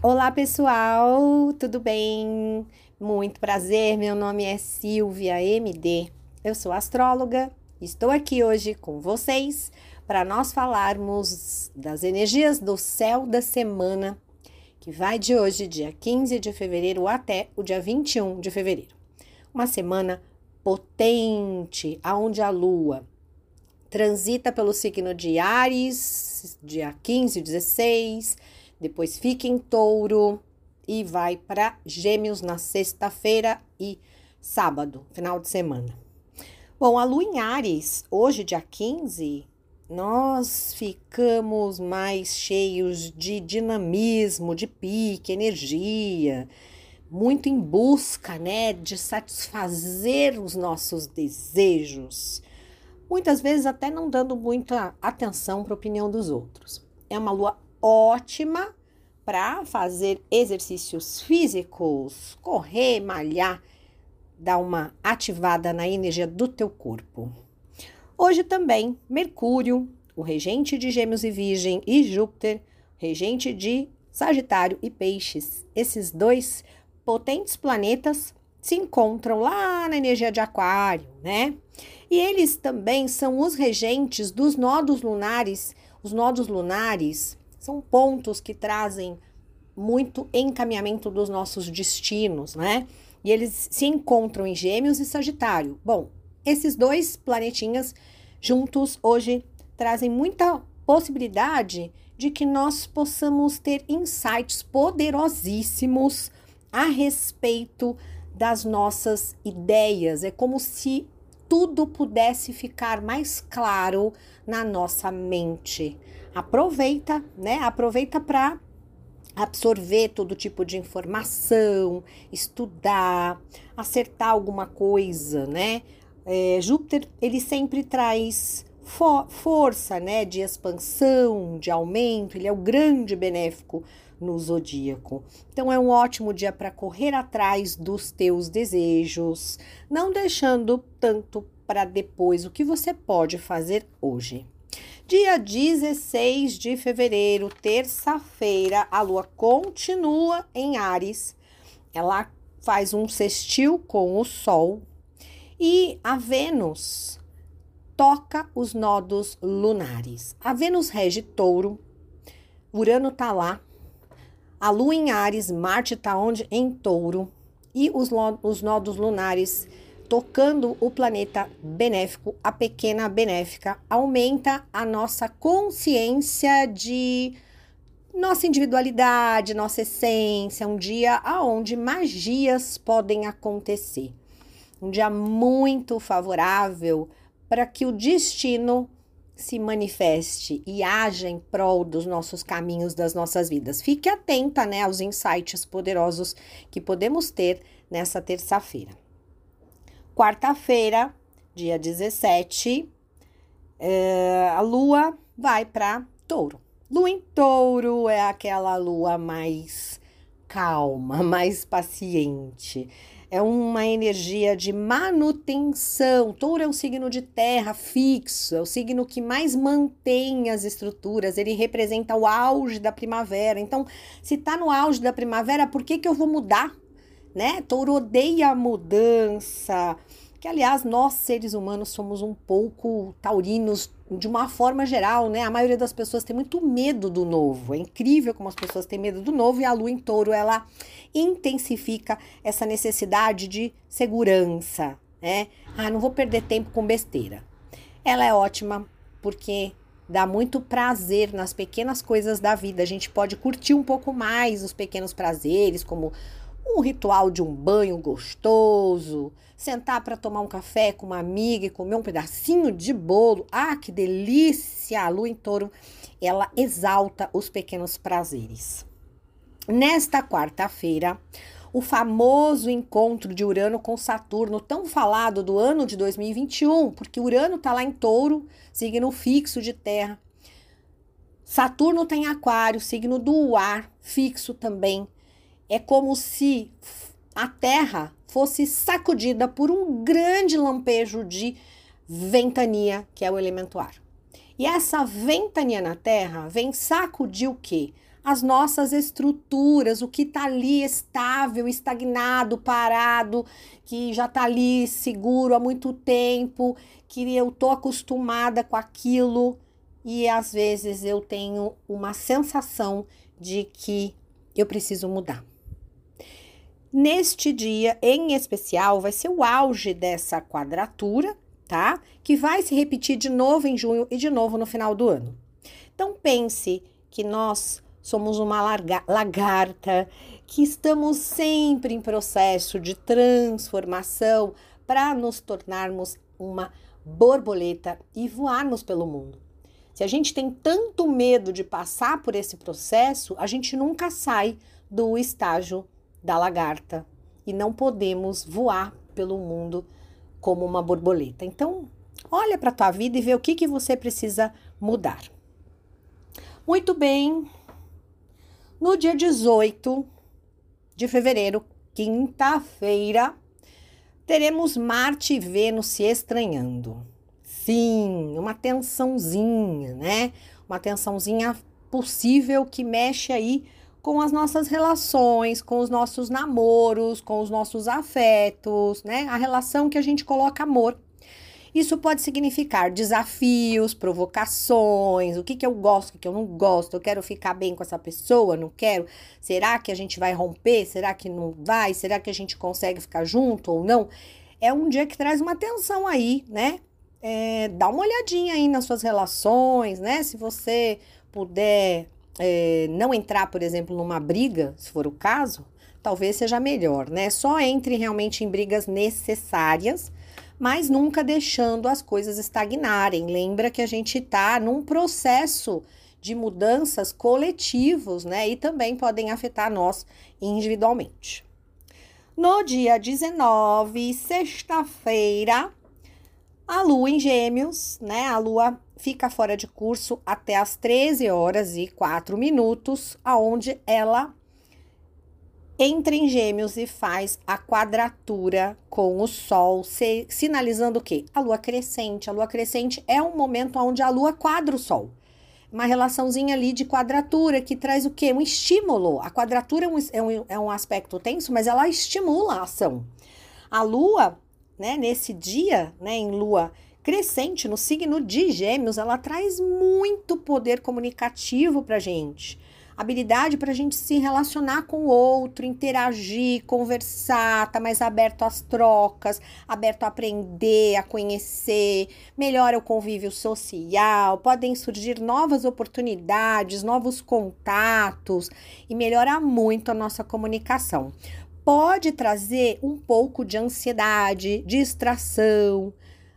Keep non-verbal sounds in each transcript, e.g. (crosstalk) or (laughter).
Olá pessoal, tudo bem? Muito prazer, meu nome é Silvia MD, eu sou astróloga, estou aqui hoje com vocês para nós falarmos das energias do céu da semana que vai de hoje, dia 15 de fevereiro, até o dia 21 de fevereiro. Uma semana potente, aonde a lua transita pelo signo de Ares, dia 15 e 16 depois fica em touro e vai para Gêmeos na sexta-feira e sábado, final de semana. Bom, a lua em Ares, hoje, dia 15, nós ficamos mais cheios de dinamismo, de pique, energia, muito em busca, né, de satisfazer os nossos desejos. Muitas vezes até não dando muita atenção para a opinião dos outros. É uma lua ótima para fazer exercícios físicos, correr, malhar, dar uma ativada na energia do teu corpo. Hoje também Mercúrio, o regente de Gêmeos e Virgem, e Júpiter, regente de Sagitário e Peixes. Esses dois potentes planetas se encontram lá na energia de Aquário, né? E eles também são os regentes dos nodos lunares. Os nodos lunares são pontos que trazem muito encaminhamento dos nossos destinos, né? E eles se encontram em Gêmeos e Sagitário. Bom, esses dois planetinhas juntos hoje trazem muita possibilidade de que nós possamos ter insights poderosíssimos a respeito das nossas ideias. É como se tudo pudesse ficar mais claro na nossa mente. Aproveita, né? Aproveita para absorver todo tipo de informação, estudar, acertar alguma coisa, né? É, Júpiter ele sempre traz for força, né, de expansão, de aumento. Ele é o grande benéfico no zodíaco. Então é um ótimo dia para correr atrás dos teus desejos, não deixando tanto para depois o que você pode fazer hoje. Dia 16 de fevereiro, terça-feira, a lua continua em Ares. Ela faz um sextil com o Sol e a Vênus toca os nodos lunares. A Vênus rege touro, Urano tá lá, a lua em Ares, Marte tá onde? Em touro e os, os nodos lunares tocando o planeta benéfico, a pequena benéfica, aumenta a nossa consciência de nossa individualidade, nossa essência, um dia aonde magias podem acontecer. Um dia muito favorável para que o destino se manifeste e haja em prol dos nossos caminhos, das nossas vidas. Fique atenta, né, aos insights poderosos que podemos ter nessa terça-feira. Quarta-feira, dia 17, é, a lua vai para touro. Lua em touro é aquela lua mais calma, (laughs) mais paciente. É uma energia de manutenção. Touro é um signo de terra fixo, é o signo que mais mantém as estruturas. Ele representa o auge da primavera. Então, se está no auge da primavera, por que, que eu vou mudar? Né? Touro odeia a mudança. Que, aliás, nós seres humanos somos um pouco taurinos de uma forma geral, né? A maioria das pessoas tem muito medo do novo. É incrível como as pessoas têm medo do novo e a lua em touro ela intensifica essa necessidade de segurança, né? Ah, não vou perder tempo com besteira. Ela é ótima porque dá muito prazer nas pequenas coisas da vida. A gente pode curtir um pouco mais os pequenos prazeres, como um ritual de um banho gostoso, sentar para tomar um café com uma amiga e comer um pedacinho de bolo. Ah, que delícia! A lua em touro, ela exalta os pequenos prazeres. Nesta quarta-feira, o famoso encontro de Urano com Saturno, tão falado do ano de 2021, porque Urano está lá em touro, signo fixo de terra. Saturno tem aquário, signo do ar, fixo também é como se a Terra fosse sacudida por um grande lampejo de ventania, que é o elemento ar. E essa ventania na Terra vem sacudir o quê? as nossas estruturas, o que está ali estável, estagnado, parado, que já está ali seguro há muito tempo, que eu tô acostumada com aquilo e às vezes eu tenho uma sensação de que eu preciso mudar. Neste dia em especial, vai ser o auge dessa quadratura, tá? Que vai se repetir de novo em junho e de novo no final do ano. Então pense que nós somos uma lagarta, que estamos sempre em processo de transformação para nos tornarmos uma borboleta e voarmos pelo mundo. Se a gente tem tanto medo de passar por esse processo, a gente nunca sai do estágio da lagarta e não podemos voar pelo mundo como uma borboleta. Então, olha para a tua vida e vê o que, que você precisa mudar. Muito bem, no dia 18 de fevereiro, quinta-feira, teremos Marte e Vênus se estranhando. Sim, uma tensãozinha, né? Uma tensãozinha possível que mexe aí com as nossas relações, com os nossos namoros, com os nossos afetos, né? A relação que a gente coloca amor isso pode significar desafios, provocações, o que, que eu gosto, o que, eu não gosto, eu quero ficar bem com essa pessoa, não quero? Será que a gente vai romper? Será que não vai? Será que a gente consegue ficar junto ou não? É um dia que traz uma tensão aí, né? É, dá uma olhadinha aí nas suas relações, né? Se você puder é, não entrar, por exemplo, numa briga, se for o caso, talvez seja melhor, né? Só entre realmente em brigas necessárias mas nunca deixando as coisas estagnarem. Lembra que a gente está num processo de mudanças coletivos, né? E também podem afetar nós individualmente. No dia 19, sexta-feira, a lua em Gêmeos, né? A lua fica fora de curso até as 13 horas e 4 minutos, aonde ela entra em Gêmeos e faz a quadratura com o Sol, sinalizando o quê? A Lua crescente. A Lua crescente é um momento onde a Lua quadra o Sol. Uma relaçãozinha ali de quadratura que traz o quê? Um estímulo. A quadratura é um, é um, é um aspecto tenso, mas ela estimula a ação. A Lua, né, nesse dia, né, em Lua crescente, no signo de Gêmeos, ela traz muito poder comunicativo para gente habilidade para a gente se relacionar com o outro, interagir, conversar, tá mais aberto às trocas, aberto a aprender, a conhecer, melhora o convívio social, podem surgir novas oportunidades, novos contatos e melhora muito a nossa comunicação. Pode trazer um pouco de ansiedade, distração,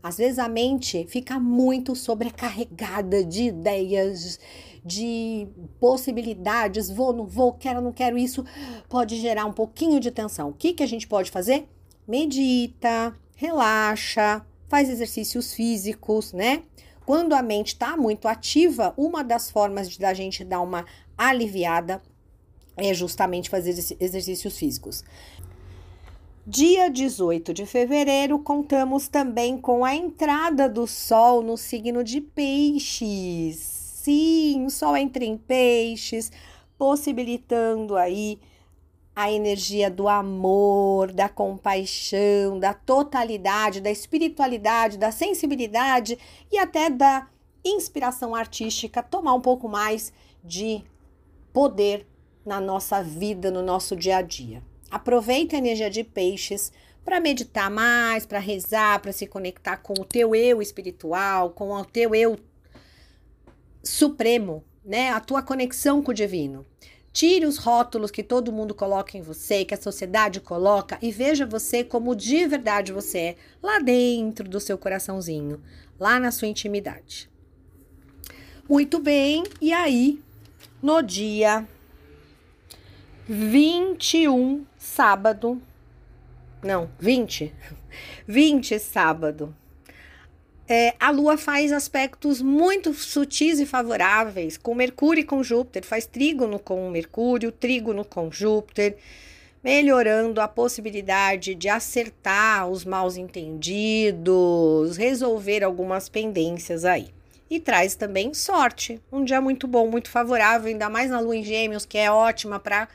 às vezes a mente fica muito sobrecarregada de ideias, de possibilidades, vou, não vou, quero, não quero, isso pode gerar um pouquinho de tensão. O que, que a gente pode fazer? Medita, relaxa, faz exercícios físicos, né? Quando a mente está muito ativa, uma das formas de da gente dar uma aliviada é justamente fazer exercícios físicos. Dia 18 de fevereiro, contamos também com a entrada do Sol no signo de Peixes. Sim, o Sol entra em Peixes, possibilitando aí a energia do amor, da compaixão, da totalidade, da espiritualidade, da sensibilidade e até da inspiração artística, tomar um pouco mais de poder na nossa vida, no nosso dia a dia. Aproveita a energia de peixes para meditar mais, para rezar, para se conectar com o teu eu espiritual, com o teu eu supremo, né? A tua conexão com o divino. Tire os rótulos que todo mundo coloca em você, que a sociedade coloca, e veja você como de verdade você é, lá dentro do seu coraçãozinho, lá na sua intimidade. Muito bem, e aí, no dia 21, sábado. Não, 20. 20, (laughs) sábado. É, a Lua faz aspectos muito sutis e favoráveis com Mercúrio e com Júpiter, faz trígono com Mercúrio, trígono com Júpiter, melhorando a possibilidade de acertar os maus entendidos, resolver algumas pendências aí. e traz também sorte. Um dia muito bom, muito favorável, ainda mais na lua em Gêmeos, que é ótima para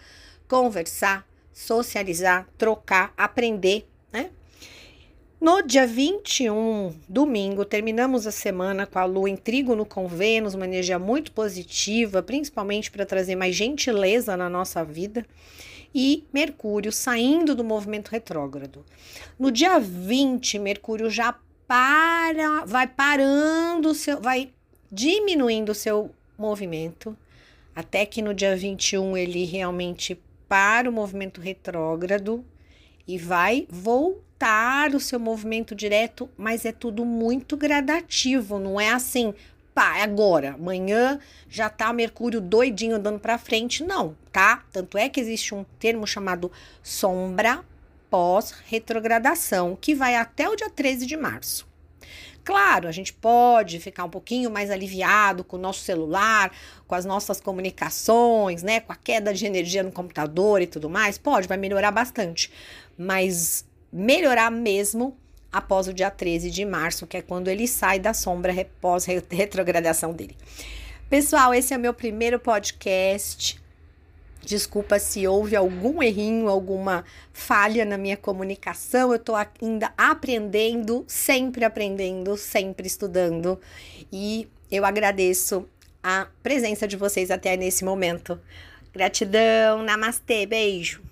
conversar, socializar, trocar, aprender, né? No dia 21, domingo, terminamos a semana com a lua em trígono com Vênus, uma energia muito positiva, principalmente para trazer mais gentileza na nossa vida, e Mercúrio saindo do movimento retrógrado. No dia 20, Mercúrio já para, vai parando, seu, vai diminuindo o seu movimento, até que no dia 21 ele realmente para o movimento retrógrado e vai voltar o seu movimento direto, mas é tudo muito gradativo, não é assim, pá, é agora, amanhã já tá Mercúrio doidinho andando para frente, não, tá? Tanto é que existe um termo chamado sombra pós-retrogradação, que vai até o dia 13 de março. Claro, a gente pode ficar um pouquinho mais aliviado com o nosso celular, com as nossas comunicações, né? Com a queda de energia no computador e tudo mais. Pode, vai melhorar bastante. Mas melhorar mesmo após o dia 13 de março, que é quando ele sai da sombra pós-retrogradação (laughs) dele. Pessoal, esse é o meu primeiro podcast. Desculpa se houve algum errinho, alguma falha na minha comunicação. Eu estou ainda aprendendo, sempre aprendendo, sempre estudando. E eu agradeço a presença de vocês até nesse momento. Gratidão, namastê, beijo.